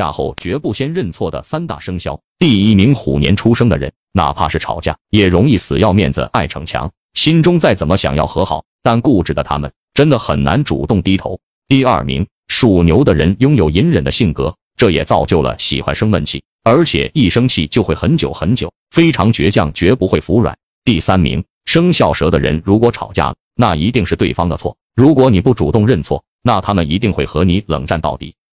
嫁后绝不先认错的三大生肖。第一名虎年出生的人，哪怕是吵架，也容易死要面子、爱逞强，心中再怎么想要和好，但固执的他们真的很难主动低头。第二名属牛的人拥有隐忍的性格，这也造就了喜欢生闷气，而且一生气就会很久很久，非常倔强，绝不会服软。第三名生肖蛇的人，如果吵架了，那一定是对方的错，如果你不主动认错，那他们一定会和你冷战到底。